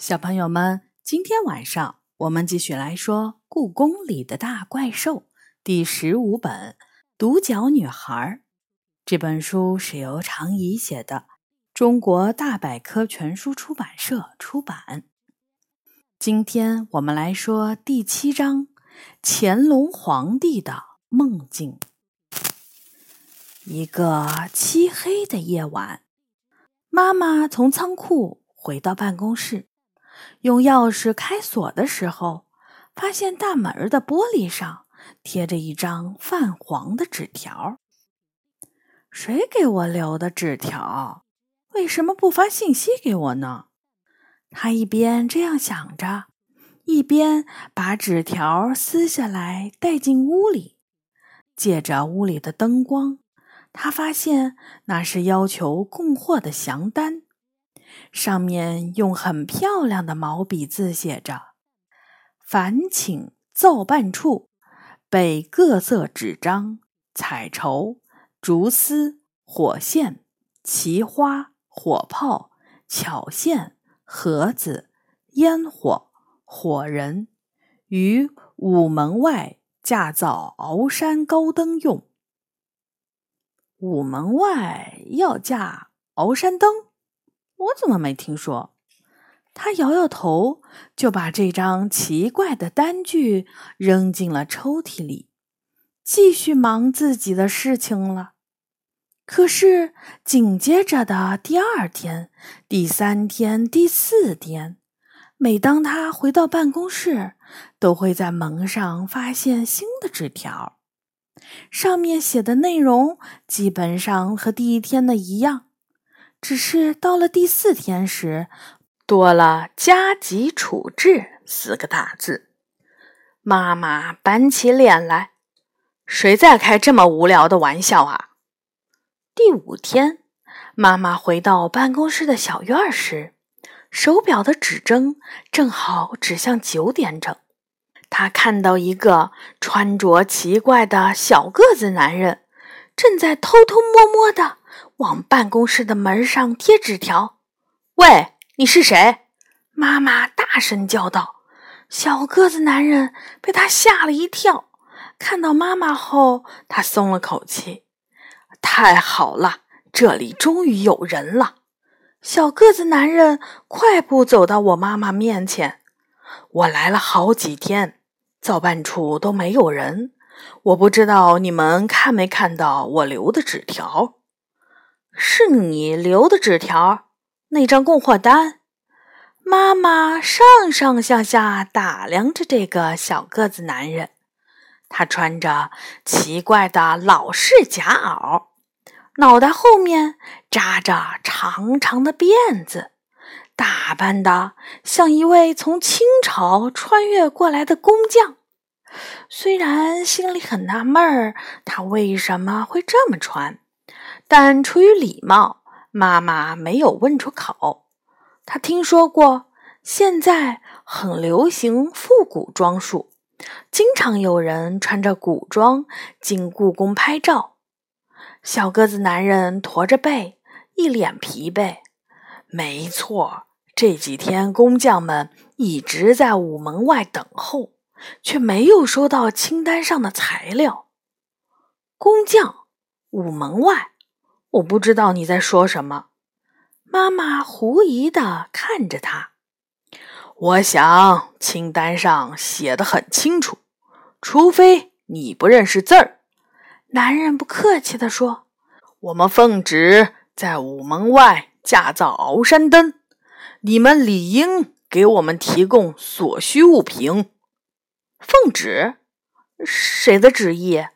小朋友们，今天晚上我们继续来说《故宫里的大怪兽》第十五本《独角女孩》。这本书是由常怡写的，中国大百科全书出版社出版。今天我们来说第七章：乾隆皇帝的梦境。一个漆黑的夜晚，妈妈从仓库回到办公室。用钥匙开锁的时候，发现大门的玻璃上贴着一张泛黄的纸条。谁给我留的纸条？为什么不发信息给我呢？他一边这样想着，一边把纸条撕下来带进屋里。借着屋里的灯光，他发现那是要求供货的详单。上面用很漂亮的毛笔字写着：“烦请造办处备各色纸张、彩绸、竹丝、火线、奇花、火炮、巧线、盒子、烟火、火人，于午门外架造鳌山高灯用。午门外要架鳌山灯。”我怎么没听说？他摇摇头，就把这张奇怪的单据扔进了抽屉里，继续忙自己的事情了。可是紧接着的第二天、第三天、第四天，每当他回到办公室，都会在门上发现新的纸条，上面写的内容基本上和第一天的一样。只是到了第四天时，多了“加急处置”四个大字。妈妈板起脸来：“谁在开这么无聊的玩笑啊？”第五天，妈妈回到办公室的小院时，手表的指针正好指向九点整。她看到一个穿着奇怪的小个子男人，正在偷偷摸摸的。往办公室的门上贴纸条。喂，你是谁？妈妈大声叫道。小个子男人被他吓了一跳，看到妈妈后，他松了口气。太好了，这里终于有人了。小个子男人快步走到我妈妈面前。我来了好几天，造办处都没有人。我不知道你们看没看到我留的纸条。是你留的纸条，那张供货单。妈妈上上下下打量着这个小个子男人，他穿着奇怪的老式夹袄，脑袋后面扎着长长的辫子，打扮的像一位从清朝穿越过来的工匠。虽然心里很纳闷儿，他为什么会这么穿。但出于礼貌，妈妈没有问出口。她听说过现在很流行复古装束，经常有人穿着古装进故宫拍照。小个子男人驼着背，一脸疲惫。没错，这几天工匠们一直在午门外等候，却没有收到清单上的材料。工匠，午门外。我不知道你在说什么，妈妈狐疑的看着他。我想清单上写的很清楚，除非你不认识字儿。男人不客气的说：“我们奉旨在午门外架造鳌山灯，你们理应给我们提供所需物品。”奉旨？谁的旨意？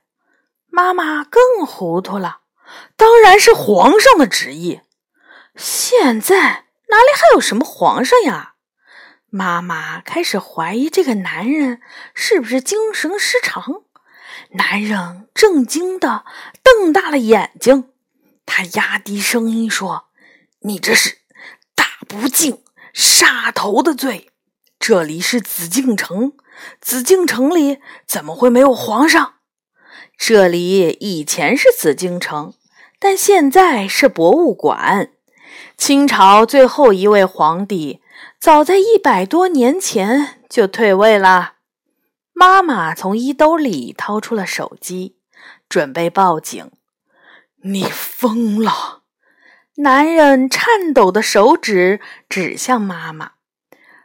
妈妈更糊涂了。当然是皇上的旨意。现在哪里还有什么皇上呀？妈妈开始怀疑这个男人是不是精神失常。男人震惊的瞪大了眼睛，他压低声音说：“你这是大不敬、杀头的罪。这里是紫禁城，紫禁城里怎么会没有皇上？”这里以前是紫禁城，但现在是博物馆。清朝最后一位皇帝早在一百多年前就退位了。妈妈从衣兜里掏出了手机，准备报警。你疯了！男人颤抖的手指指向妈妈。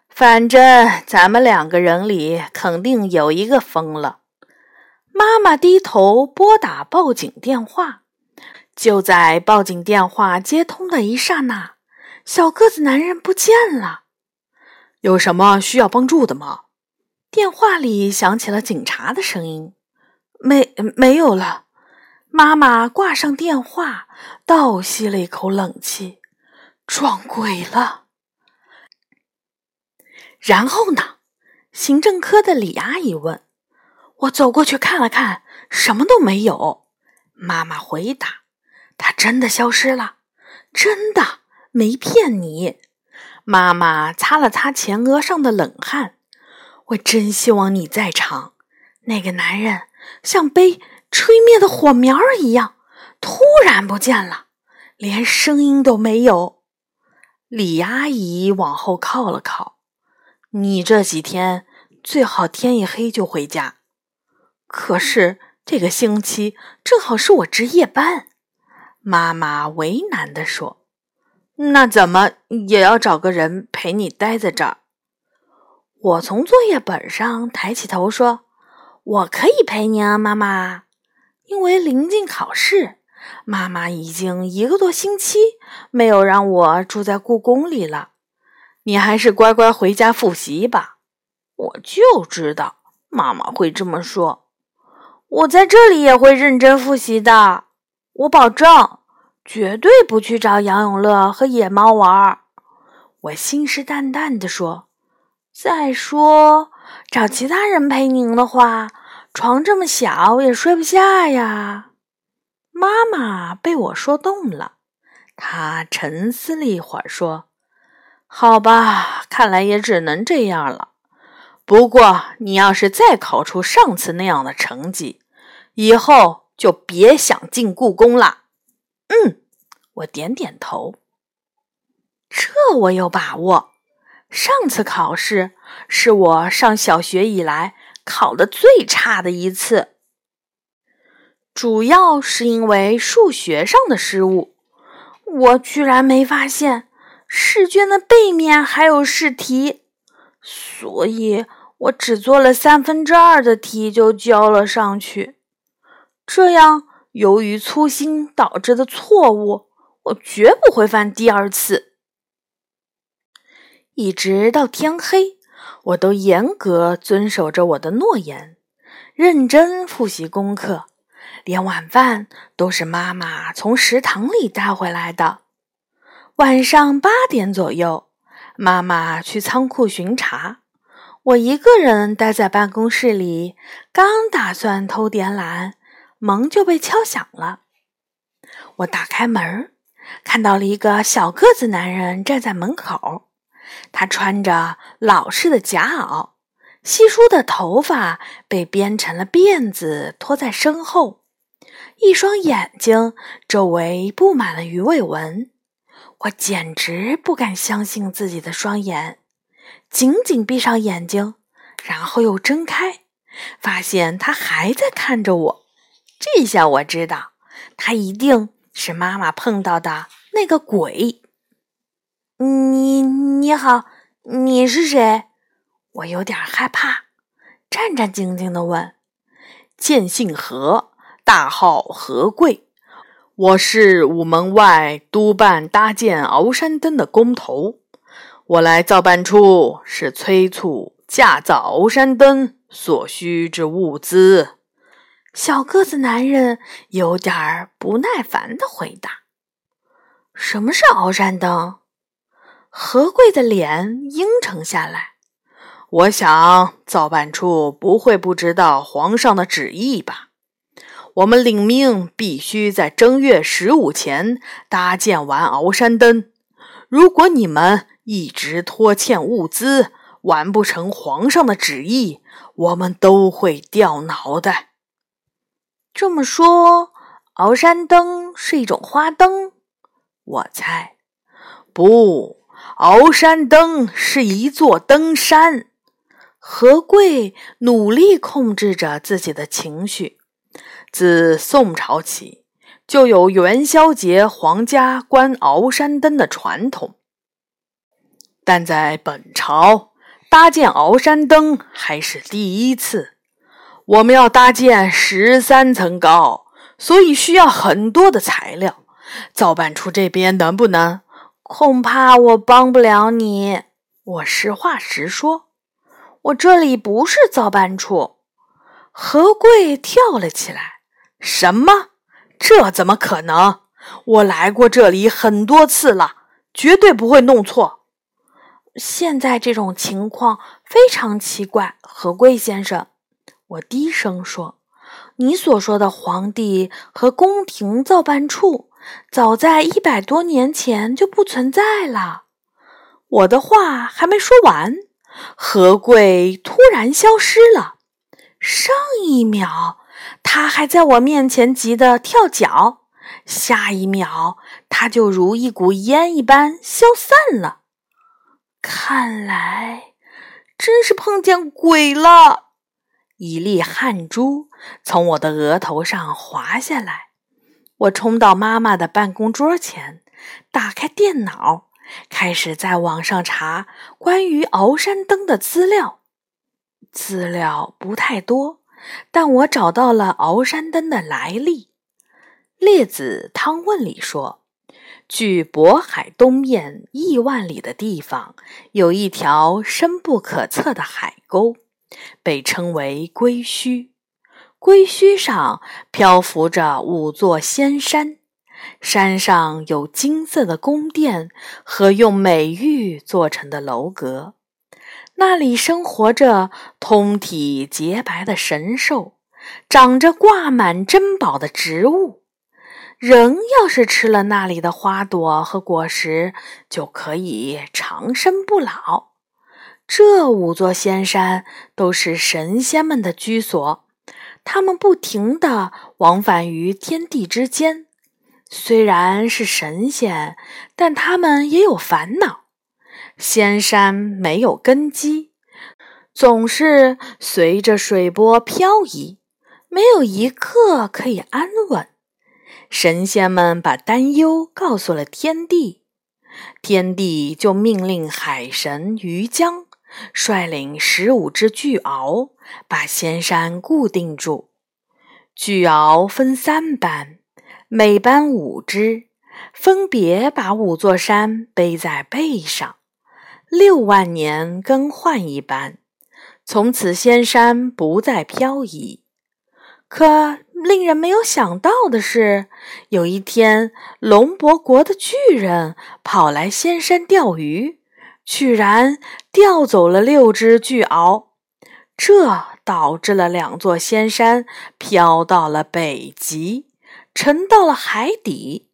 反正咱们两个人里肯定有一个疯了。妈妈低头拨打报警电话。就在报警电话接通的一刹那，小个子男人不见了。有什么需要帮助的吗？电话里响起了警察的声音。没，没有了。妈妈挂上电话，倒吸了一口冷气。撞鬼了。然后呢？行政科的李阿姨问。我走过去看了看，什么都没有。妈妈回答。他真的消失了，真的没骗你。妈妈擦了擦前额上的冷汗，我真希望你在场。那个男人像被吹灭的火苗一样，突然不见了，连声音都没有。李阿姨往后靠了靠，你这几天最好天一黑就回家。可是这个星期正好是我值夜班。妈妈为难地说：“那怎么也要找个人陪你待在这儿？”我从作业本上抬起头说：“我可以陪你啊，妈妈。因为临近考试，妈妈已经一个多星期没有让我住在故宫里了。你还是乖乖回家复习吧。”我就知道妈妈会这么说。我在这里也会认真复习的，我保证。绝对不去找杨永乐和野猫玩儿，我信誓旦旦地说。再说，找其他人陪您的话，床这么小也睡不下呀。妈妈被我说动了，她沉思了一会儿，说：“好吧，看来也只能这样了。不过，你要是再考出上次那样的成绩，以后就别想进故宫了。”嗯，我点点头。这我有把握。上次考试是我上小学以来考的最差的一次，主要是因为数学上的失误。我居然没发现试卷的背面还有试题，所以我只做了三分之二的题就交了上去。这样。由于粗心导致的错误，我绝不会犯第二次。一直到天黑，我都严格遵守着我的诺言，认真复习功课，连晚饭都是妈妈从食堂里带回来的。晚上八点左右，妈妈去仓库巡查，我一个人待在办公室里，刚打算偷点懒。门就被敲响了，我打开门，看到了一个小个子男人站在门口。他穿着老式的夹袄，稀疏的头发被编成了辫子，拖在身后，一双眼睛周围布满了鱼尾纹。我简直不敢相信自己的双眼，紧紧闭上眼睛，然后又睁开，发现他还在看着我。这下我知道，他一定是妈妈碰到的那个鬼。你你好，你是谁？我有点害怕，战战兢兢地问：“剑姓何，大号何贵，我是午门外督办搭建鳌山灯的工头。我来造办处是催促架造鳌山灯所需之物资。”小个子男人有点儿不耐烦的回答：“什么是鳌山灯？”何贵的脸阴沉下来。我想造办处不会不知道皇上的旨意吧？我们领命必须在正月十五前搭建完鳌山灯。如果你们一直拖欠物资，完不成皇上的旨意，我们都会掉脑袋。这么说，鳌山灯是一种花灯？我猜，不，鳌山灯是一座登山。何贵努力控制着自己的情绪。自宋朝起，就有元宵节皇家观鳌山灯的传统，但在本朝搭建鳌山灯还是第一次。我们要搭建十三层高，所以需要很多的材料。造办处这边能不能？恐怕我帮不了你。我实话实说，我这里不是造办处。何贵跳了起来。什么？这怎么可能？我来过这里很多次了，绝对不会弄错。现在这种情况非常奇怪，何贵先生。我低声说：“你所说的皇帝和宫廷造办处，早在一百多年前就不存在了。”我的话还没说完，何贵突然消失了。上一秒。他还在我面前急得跳脚，下一秒他就如一股烟一般消散了。看来真是碰见鬼了！一粒汗珠从我的额头上滑下来，我冲到妈妈的办公桌前，打开电脑，开始在网上查关于鳌山灯的资料。资料不太多。但我找到了鳌山灯的来历，《列子汤问》里说，距渤海东面亿万里的地方，有一条深不可测的海沟，被称为龟墟。龟墟上漂浮着五座仙山，山上有金色的宫殿和用美玉做成的楼阁。那里生活着通体洁白的神兽，长着挂满珍宝的植物。人要是吃了那里的花朵和果实，就可以长生不老。这五座仙山都是神仙们的居所，他们不停地往返于天地之间。虽然是神仙，但他们也有烦恼。仙山没有根基，总是随着水波漂移，没有一刻可以安稳。神仙们把担忧告诉了天帝，天帝就命令海神于江率领十五只巨鳌，把仙山固定住。巨鳌分三班，每班五只，分别把五座山背在背上。六万年更换一班，从此仙山不再漂移。可令人没有想到的是，有一天，龙伯国的巨人跑来仙山钓鱼，居然钓走了六只巨鳌，这导致了两座仙山飘到了北极，沉到了海底。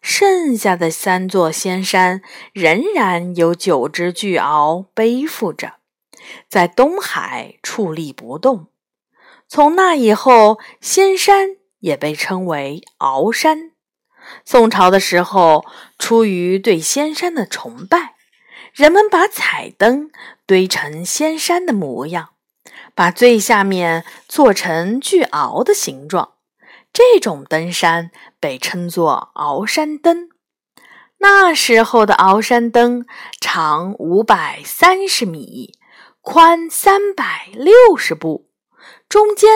剩下的三座仙山仍然有九只巨鳌背负着，在东海矗立不动。从那以后，仙山也被称为鳌山。宋朝的时候，出于对仙山的崇拜，人们把彩灯堆成仙山的模样，把最下面做成巨鳌的形状。这种登山被称作鳌山灯。那时候的鳌山灯长五百三十米，宽三百六十步，中间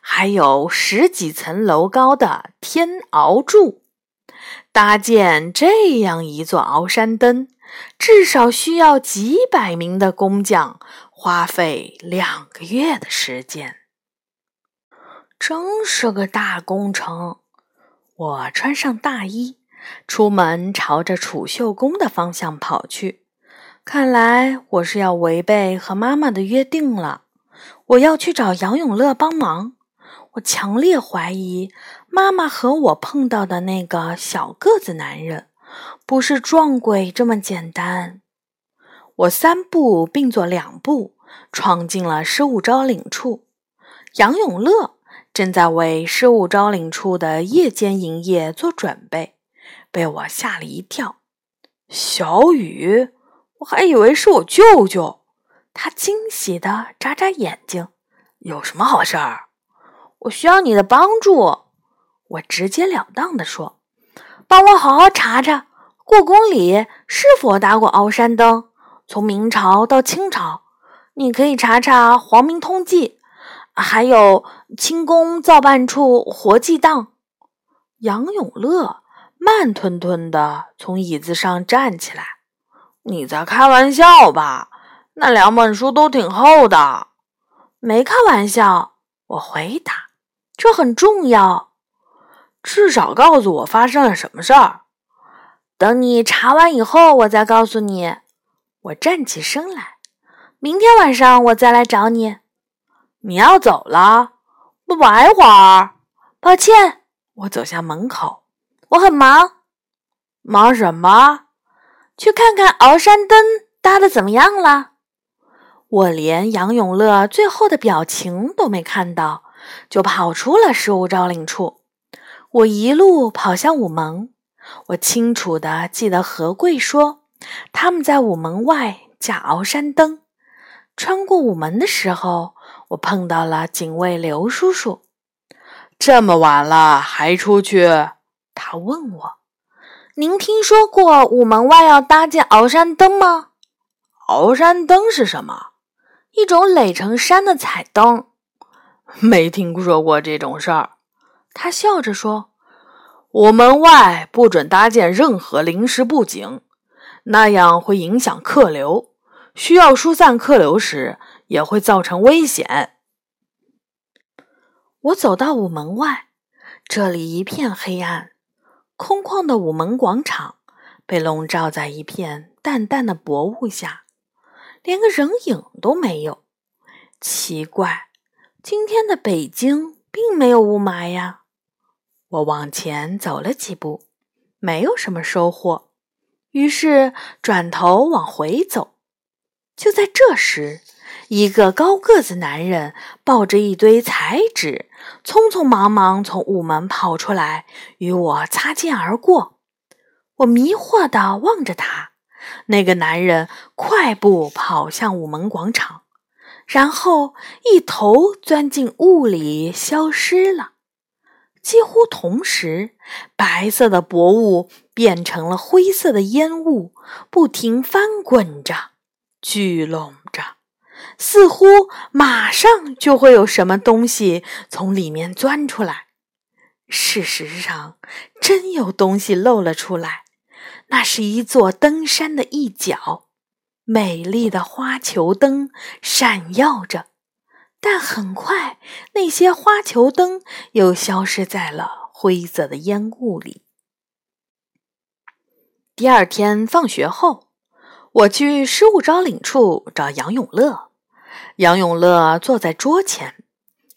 还有十几层楼高的天鳌柱。搭建这样一座鳌山灯，至少需要几百名的工匠，花费两个月的时间。真是个大工程！我穿上大衣，出门朝着储秀宫的方向跑去。看来我是要违背和妈妈的约定了。我要去找杨永乐帮忙。我强烈怀疑，妈妈和我碰到的那个小个子男人，不是撞鬼这么简单。我三步并作两步，闯进了失物招领处。杨永乐。正在为失物招领处的夜间营业做准备，被我吓了一跳。小雨，我还以为是我舅舅。他惊喜的眨眨眼睛。有什么好事儿？我需要你的帮助。我直截了当的说：“帮我好好查查故宫里是否搭过鳌山灯，从明朝到清朝。你可以查查《皇明通记》，还有清宫造办处活祭档。”杨永乐慢吞吞的从椅子上站起来：“你在开玩笑吧？那两本书都挺厚的。”没开玩笑，我回答：“这很重要，至少告诉我发生了什么事儿。等你查完以后，我再告诉你。”我站起身来：“明天晚上我再来找你。”你要走了？不玩会儿？抱歉，我走向门口。我很忙。忙什么？去看看鳌山灯搭的怎么样了。我连杨永乐最后的表情都没看到，就跑出了失物招领处。我一路跑向午门，我清楚的记得何贵说他们在午门外架鳌山灯。穿过午门的时候，我碰到了警卫刘叔叔。这么晚了还出去？他问我：“您听说过午门外要搭建鳌山灯吗？”鳌山灯是什么？一种垒成山的彩灯，没听说过这种事儿。他笑着说：“我门外不准搭建任何临时布景，那样会影响客流。需要疏散客流时，也会造成危险。”我走到午门外，这里一片黑暗，空旷的午门广场被笼罩在一片淡淡的薄雾下。连个人影都没有，奇怪，今天的北京并没有雾霾呀。我往前走了几步，没有什么收获，于是转头往回走。就在这时，一个高个子男人抱着一堆彩纸，匆匆忙忙从午门跑出来，与我擦肩而过。我迷惑地望着他。那个男人快步跑向午门广场，然后一头钻进雾里消失了。几乎同时，白色的薄雾变成了灰色的烟雾，不停翻滚着、聚拢着，似乎马上就会有什么东西从里面钻出来。事实上，真有东西露了出来。那是一座登山的一角，美丽的花球灯闪耀着，但很快那些花球灯又消失在了灰色的烟雾里。第二天放学后，我去失物招领处找杨永乐。杨永乐坐在桌前，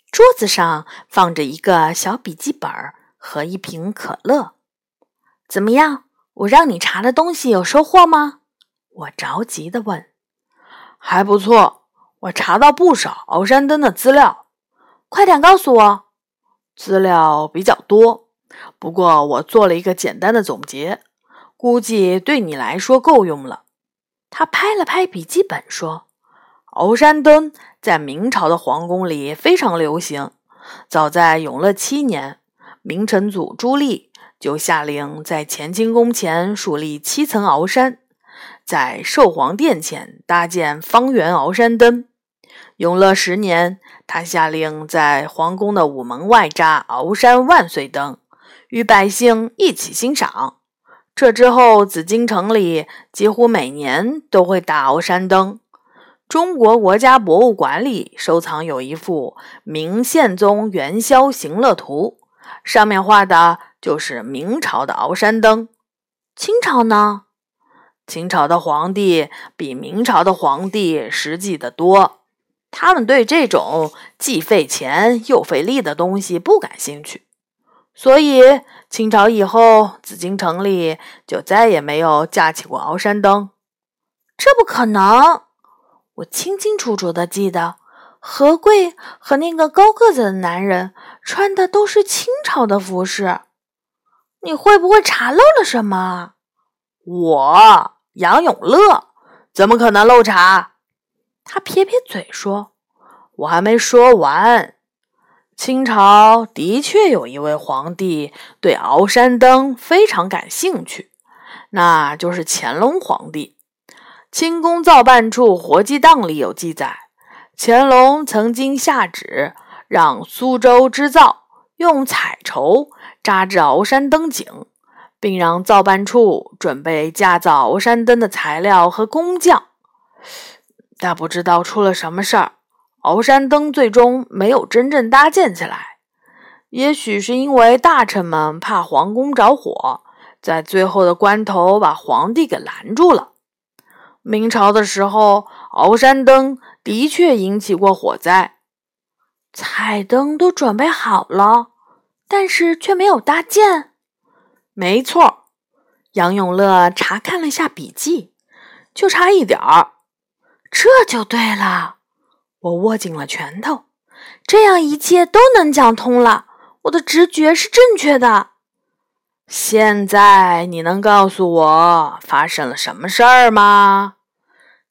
桌子上放着一个小笔记本和一瓶可乐。怎么样？我让你查的东西有收获吗？我着急的问。还不错，我查到不少鳌山灯的资料。快点告诉我。资料比较多，不过我做了一个简单的总结，估计对你来说够用了。他拍了拍笔记本说：“鳌山灯在明朝的皇宫里非常流行。早在永乐七年，明成祖朱棣。”就下令在乾清宫前树立七层鳌山，在寿皇殿前搭建方圆鳌山灯。永乐十年，他下令在皇宫的午门外扎鳌山万岁灯，与百姓一起欣赏。这之后，紫禁城里几乎每年都会打鳌山灯。中国国家博物馆里收藏有一幅《明宪宗元宵行乐图》，上面画的。就是明朝的鳌山灯，清朝呢？清朝的皇帝比明朝的皇帝实际的多，他们对这种既费钱又费力的东西不感兴趣，所以清朝以后，紫禁城里就再也没有架起过鳌山灯。这不可能！我清清楚楚的记得，何贵和那个高个子的男人穿的都是清朝的服饰。你会不会查漏了什么？我杨永乐怎么可能漏查？他撇撇嘴说：“我还没说完。清朝的确有一位皇帝对鳌山灯非常感兴趣，那就是乾隆皇帝。清宫造办处活记档里有记载，乾隆曾经下旨让苏州织造用彩绸扎制鳌山灯井。”并让造办处准备架造鳌山灯的材料和工匠，但不知道出了什么事儿，鳌山灯最终没有真正搭建起来。也许是因为大臣们怕皇宫着火，在最后的关头把皇帝给拦住了。明朝的时候，鳌山灯的确引起过火灾，彩灯都准备好了，但是却没有搭建。没错，杨永乐查看了一下笔记，就差一点儿，这就对了。我握紧了拳头，这样一切都能讲通了。我的直觉是正确的。现在你能告诉我发生了什么事儿吗？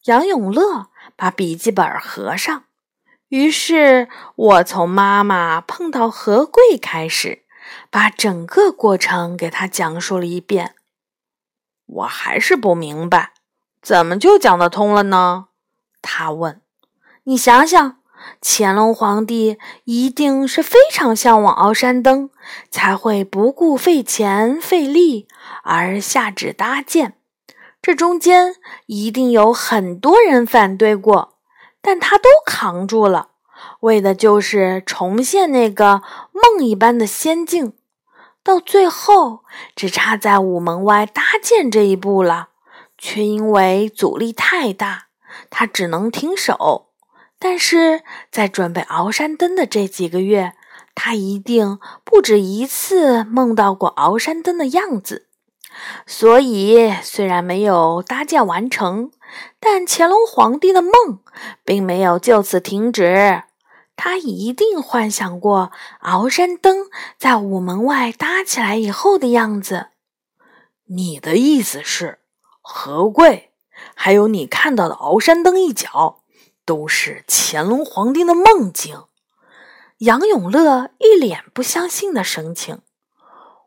杨永乐把笔记本合上，于是我从妈妈碰到何贵开始。把整个过程给他讲述了一遍，我还是不明白，怎么就讲得通了呢？他问：“你想想，乾隆皇帝一定是非常向往鳌山灯，才会不顾费钱费力而下旨搭建。这中间一定有很多人反对过，但他都扛住了。”为的就是重现那个梦一般的仙境，到最后只差在午门外搭建这一步了，却因为阻力太大，他只能停手。但是在准备鳌山灯的这几个月，他一定不止一次梦到过鳌山灯的样子。所以，虽然没有搭建完成，但乾隆皇帝的梦并没有就此停止。他一定幻想过鳌山灯在午门外搭起来以后的样子。你的意思是，何贵，还有你看到的鳌山灯一角，都是乾隆皇帝的梦境？杨永乐一脸不相信的神情。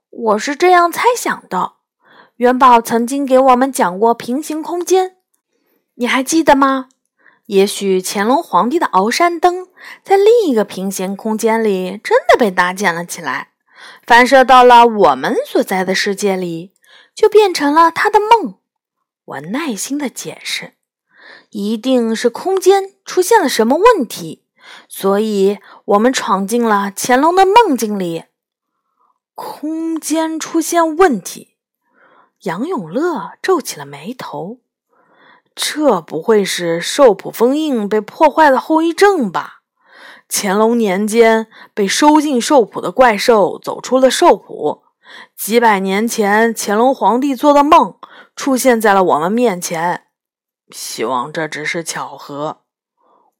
我是这样猜想的。元宝曾经给我们讲过平行空间，你还记得吗？也许乾隆皇帝的鳌山灯在另一个平行空间里真的被搭建了起来，反射到了我们所在的世界里，就变成了他的梦。我耐心的解释，一定是空间出现了什么问题，所以我们闯进了乾隆的梦境里。空间出现问题，杨永乐皱起了眉头。这不会是兽谱封印被破坏的后遗症吧？乾隆年间被收进兽谱的怪兽走出了兽谱，几百年前乾隆皇帝做的梦出现在了我们面前。希望这只是巧合。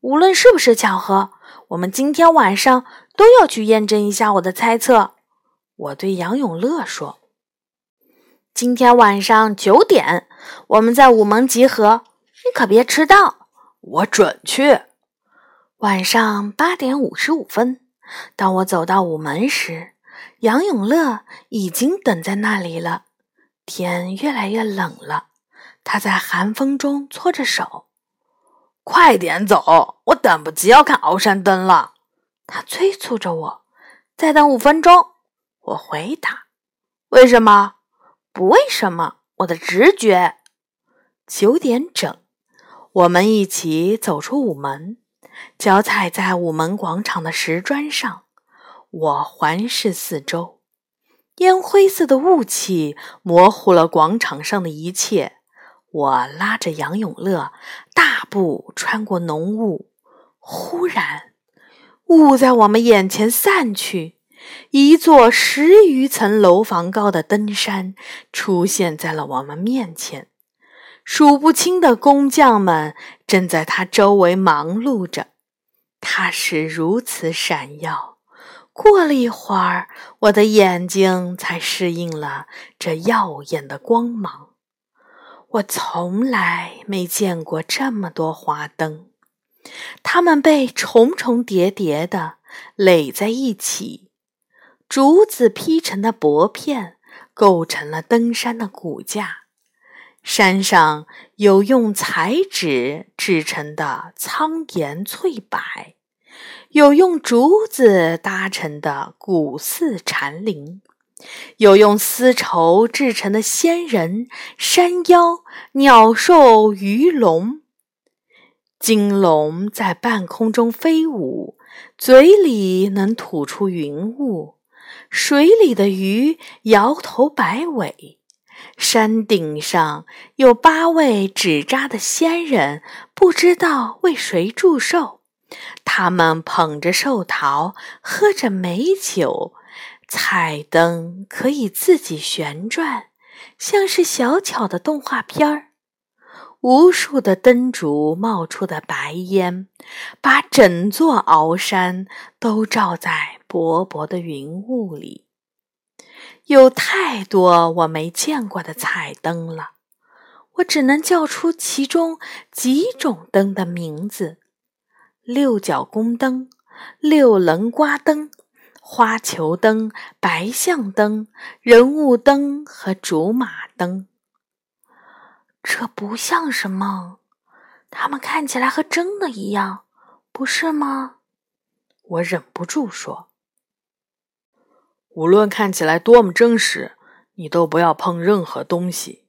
无论是不是巧合，我们今天晚上都要去验证一下我的猜测。我对杨永乐说：“今天晚上九点，我们在午门集合。”你可别迟到，我准去。晚上八点五十五分，当我走到午门时，杨永乐已经等在那里了。天越来越冷了，他在寒风中搓着手。快点走，我等不及要看鳌山灯了。他催促着我。再等五分钟，我回答。为什么？不为什么，我的直觉。九点整。我们一起走出午门，脚踩在午门广场的石砖上。我环视四周，烟灰色的雾气模糊了广场上的一切。我拉着杨永乐，大步穿过浓雾。忽然，雾在我们眼前散去，一座十余层楼房高的灯山出现在了我们面前。数不清的工匠们正在它周围忙碌着，它是如此闪耀。过了一会儿，我的眼睛才适应了这耀眼的光芒。我从来没见过这么多花灯，它们被重重叠叠的垒在一起，竹子劈成的薄片构成了登山的骨架。山上有用彩纸制成的苍岩翠柏，有用竹子搭成的古寺禅林。有用丝绸制成的仙人、山妖、鸟兽、鱼龙，金龙在半空中飞舞，嘴里能吐出云雾；水里的鱼摇头摆尾。山顶上有八位纸扎的仙人，不知道为谁祝寿。他们捧着寿桃，喝着美酒。彩灯可以自己旋转，像是小巧的动画片儿。无数的灯烛冒出的白烟，把整座鳌山都罩在薄薄的云雾里。有太多我没见过的彩灯了，我只能叫出其中几种灯的名字：六角宫灯、六棱瓜灯。花球灯、白象灯、人物灯和竹马灯，这不像是梦，它们看起来和真的一样，不是吗？我忍不住说：“无论看起来多么真实，你都不要碰任何东西。”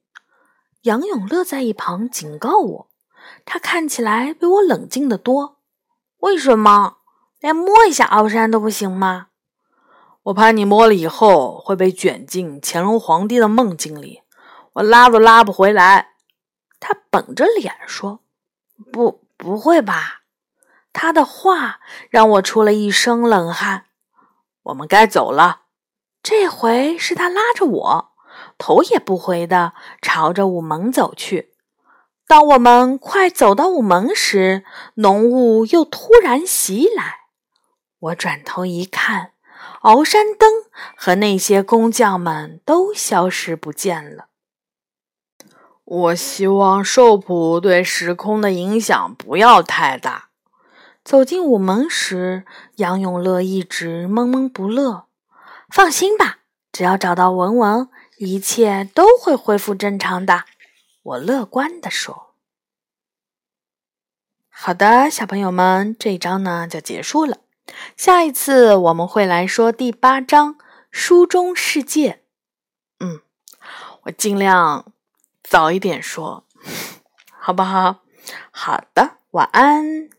杨永乐在一旁警告我，他看起来比我冷静得多。为什么？连摸一下鳌山都不行吗？我怕你摸了以后会被卷进乾隆皇帝的梦境里，我拉都拉不回来。他绷着脸说：“不，不会吧？”他的话让我出了一身冷汗。我们该走了。这回是他拉着我，头也不回的朝着午门走去。当我们快走到午门时，浓雾又突然袭来。我转头一看。鳌山灯和那些工匠们都消失不见了。我希望寿普对时空的影响不要太大。走进午门时，杨永乐一直闷闷不乐。放心吧，只要找到文文，一切都会恢复正常的。我乐观地说。好的，小朋友们，这一章呢就结束了。下一次我们会来说第八章《书中世界》。嗯，我尽量早一点说，好不好？好的，晚安。